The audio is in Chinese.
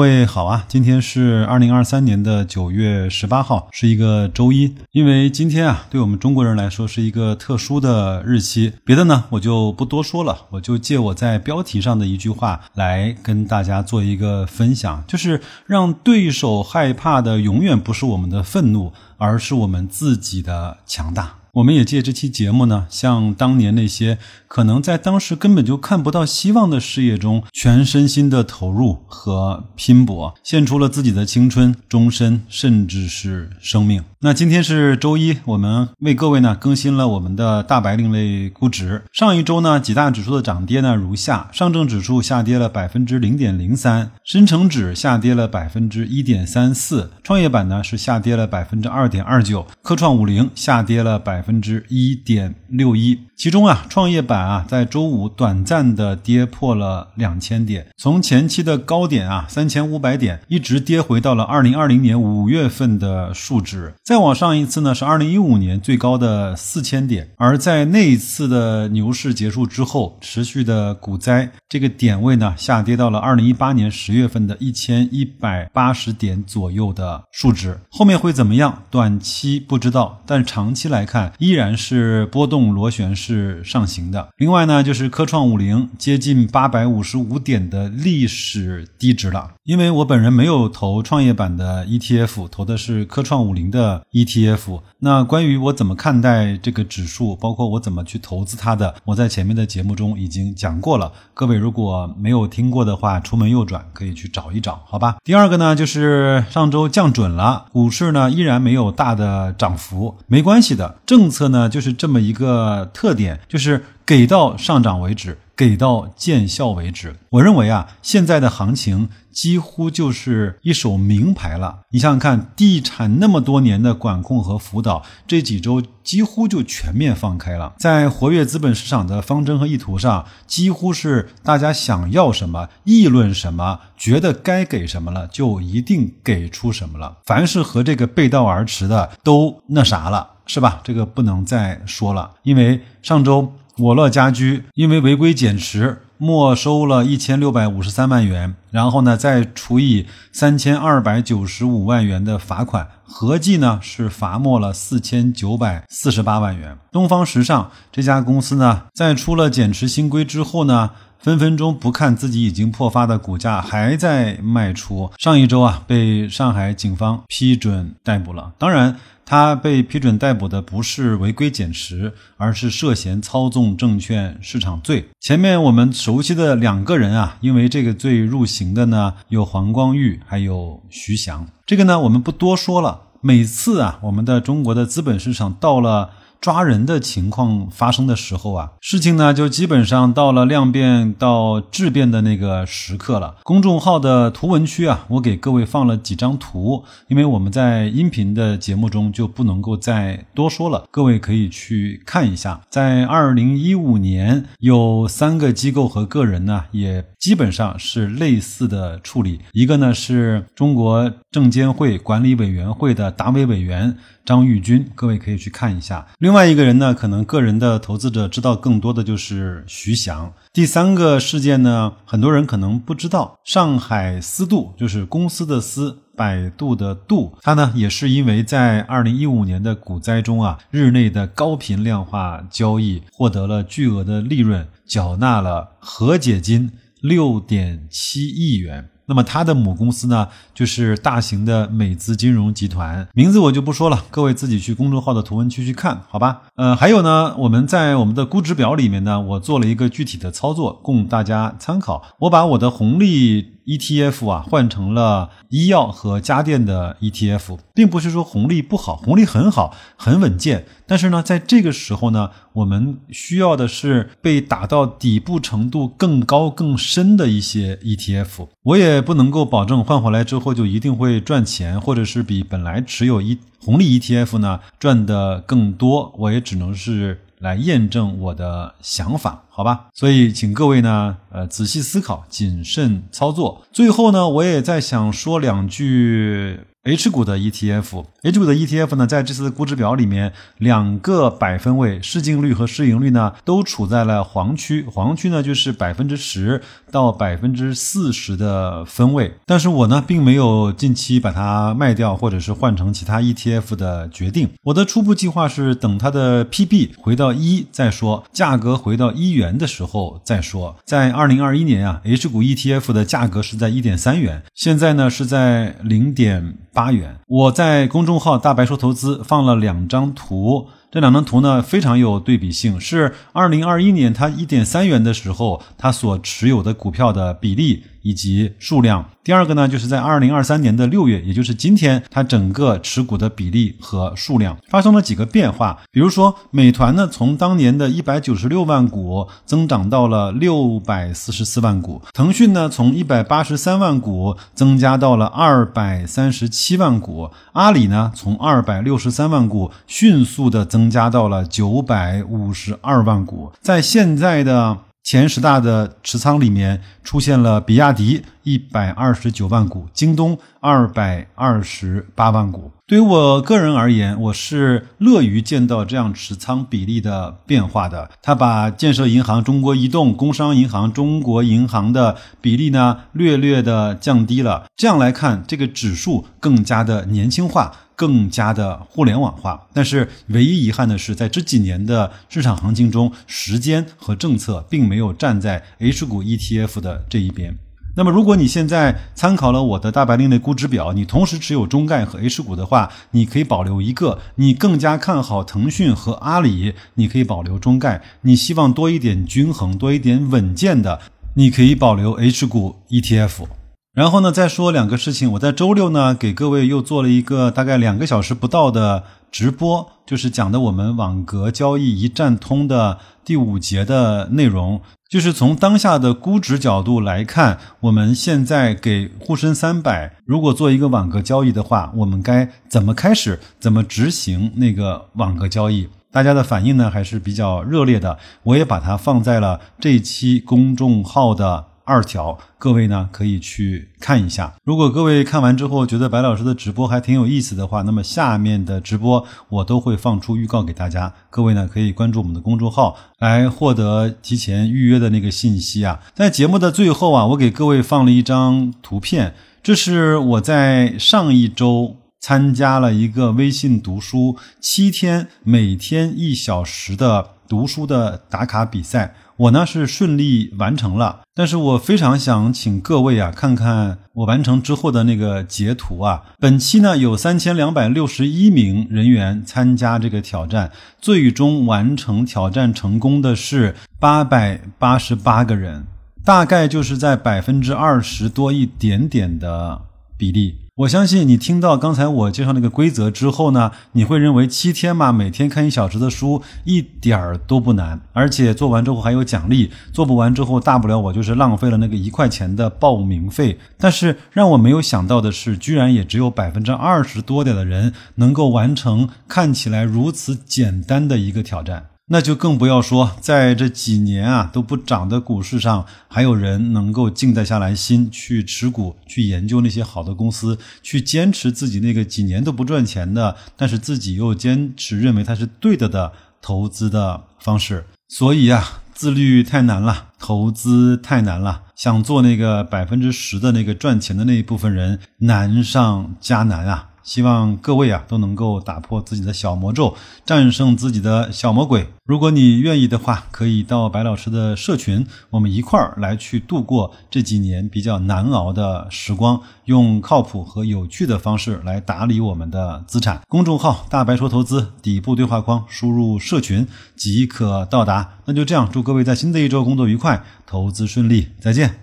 各位好啊，今天是二零二三年的九月十八号，是一个周一。因为今天啊，对我们中国人来说是一个特殊的日期。别的呢，我就不多说了，我就借我在标题上的一句话来跟大家做一个分享，就是让对手害怕的永远不是我们的愤怒，而是我们自己的强大。我们也借这期节目呢，向当年那些可能在当时根本就看不到希望的事业中全身心的投入和拼搏，献出了自己的青春、终身，甚至是生命。那今天是周一，我们为各位呢更新了我们的大白另类估值。上一周呢，几大指数的涨跌呢如下：上证指数下跌了百分之零点零三，深成指下跌了百分之一点三四，创业板呢是下跌了百分之二点二九，科创五零下跌了百分之一点六一。其中啊，创业板啊在周五短暂的跌破了两千点，从前期的高点啊三千五百点，一直跌回到了二零二零年五月份的数值。再往上一次呢，是二零一五年最高的四千点，而在那一次的牛市结束之后，持续的股灾，这个点位呢下跌到了二零一八年十月份的一千一百八十点左右的数值。后面会怎么样？短期不知道，但长期来看依然是波动螺旋式上行的。另外呢，就是科创五零接近八百五十五点的历史低值了。因为我本人没有投创业板的 ETF，投的是科创五零的 ETF。那关于我怎么看待这个指数，包括我怎么去投资它的，我在前面的节目中已经讲过了。各位如果没有听过的话，出门右转可以去找一找，好吧？第二个呢，就是上周降准了，股市呢依然没有大的涨幅，没关系的，政策呢就是这么一个特点，就是给到上涨为止。给到见效为止。我认为啊，现在的行情几乎就是一手名牌了。你想想看，地产那么多年的管控和辅导，这几周几乎就全面放开了。在活跃资本市场的方针和意图上，几乎是大家想要什么、议论什么、觉得该给什么了，就一定给出什么了。凡是和这个背道而驰的，都那啥了，是吧？这个不能再说了，因为上周。我乐家居因为违规减持，没收了一千六百五十三万元，然后呢，再除以三千二百九十五万元的罚款，合计呢是罚没了四千九百四十八万元。东方时尚这家公司呢，在出了减持新规之后呢，分分钟不看自己已经破发的股价，还在卖出。上一周啊，被上海警方批准逮捕了。当然。他被批准逮捕的不是违规减持，而是涉嫌操纵证券市场罪。前面我们熟悉的两个人啊，因为这个罪入刑的呢，有黄光裕，还有徐翔。这个呢，我们不多说了。每次啊，我们的中国的资本市场到了。抓人的情况发生的时候啊，事情呢就基本上到了量变到质变的那个时刻了。公众号的图文区啊，我给各位放了几张图，因为我们在音频的节目中就不能够再多说了，各位可以去看一下。在二零一五年，有三个机构和个人呢，也基本上是类似的处理。一个呢是中国证监会管理委员会的党委委员。张玉军，各位可以去看一下。另另外一个人呢，可能个人的投资者知道更多的就是徐翔。第三个事件呢，很多人可能不知道，上海思度就是公司的思，百度的度，它呢也是因为在二零一五年的股灾中啊，日内的高频量化交易获得了巨额的利润，缴纳了和解金六点七亿元。那么它的母公司呢，就是大型的美资金融集团，名字我就不说了，各位自己去公众号的图文区去看，好吧？呃，还有呢，我们在我们的估值表里面呢，我做了一个具体的操作，供大家参考。我把我的红利。ETF 啊，换成了医药和家电的 ETF，并不是说红利不好，红利很好，很稳健。但是呢，在这个时候呢，我们需要的是被打到底部程度更高、更深的一些 ETF。我也不能够保证换回来之后就一定会赚钱，或者是比本来持有一红利 ETF 呢赚的更多。我也只能是。来验证我的想法，好吧？所以请各位呢，呃，仔细思考，谨慎操作。最后呢，我也在想说两句 H 股的 ETF，H 股的 ETF 呢，在这次的估值表里面，两个百分位市净率和市盈率呢，都处在了黄区。黄区呢，就是百分之十到百分之四十的分位。但是我呢，并没有近期把它卖掉，或者是换成其他 ETF 的决定。我的初步计划是等它的 PB 回到一再说，价格回到一元的时候再说。在二零二一年啊，H 股 ETF 的价格是在一点三元，现在呢是在零点。八元，我在公众号“大白说投资”放了两张图，这两张图呢非常有对比性，是二零二一年它一点三元的时候，它所持有的股票的比例。以及数量。第二个呢，就是在二零二三年的六月，也就是今天，它整个持股的比例和数量发生了几个变化。比如说，美团呢，从当年的一百九十六万股增长到了六百四十四万股；腾讯呢，从一百八十三万股增加到了二百三十七七万股；阿里呢，从二百六十三万股迅速的增加到了九百五十二万股。在现在的。前十大的持仓里面出现了比亚迪一百二十九万股，京东二百二十八万股。对于我个人而言，我是乐于见到这样持仓比例的变化的。他把建设银行、中国移动、工商银行、中国银行的比例呢略略的降低了。这样来看，这个指数更加的年轻化。更加的互联网化，但是唯一遗憾的是，在这几年的市场行情中，时间和政策并没有站在 H 股 ETF 的这一边。那么，如果你现在参考了我的大白令的估值表，你同时持有中概和 H 股的话，你可以保留一个；你更加看好腾讯和阿里，你可以保留中概；你希望多一点均衡、多一点稳健的，你可以保留 H 股 ETF。然后呢，再说两个事情。我在周六呢，给各位又做了一个大概两个小时不到的直播，就是讲的我们网格交易一站通的第五节的内容。就是从当下的估值角度来看，我们现在给沪深三百如果做一个网格交易的话，我们该怎么开始，怎么执行那个网格交易？大家的反应呢还是比较热烈的。我也把它放在了这期公众号的。二条，各位呢可以去看一下。如果各位看完之后觉得白老师的直播还挺有意思的话，那么下面的直播我都会放出预告给大家。各位呢可以关注我们的公众号来获得提前预约的那个信息啊。在节目的最后啊，我给各位放了一张图片，这是我在上一周参加了一个微信读书七天，每天一小时的读书的打卡比赛。我呢是顺利完成了，但是我非常想请各位啊看看我完成之后的那个截图啊。本期呢有三千两百六十一名人员参加这个挑战，最终完成挑战成功的是八百八十八个人，大概就是在百分之二十多一点点的比例。我相信你听到刚才我介绍那个规则之后呢，你会认为七天嘛，每天看一小时的书一点儿都不难，而且做完之后还有奖励，做不完之后大不了我就是浪费了那个一块钱的报名费。但是让我没有想到的是，居然也只有百分之二十多点的人能够完成看起来如此简单的一个挑战。那就更不要说，在这几年啊都不涨的股市上，还有人能够静得下来心去持股，去研究那些好的公司，去坚持自己那个几年都不赚钱的，但是自己又坚持认为它是对的的投资的方式。所以啊，自律太难了，投资太难了，想做那个百分之十的那个赚钱的那一部分人，难上加难啊。希望各位啊都能够打破自己的小魔咒，战胜自己的小魔鬼。如果你愿意的话，可以到白老师的社群，我们一块儿来去度过这几年比较难熬的时光，用靠谱和有趣的方式来打理我们的资产。公众号“大白说投资”底部对话框输入“社群”即可到达。那就这样，祝各位在新的一周工作愉快，投资顺利，再见。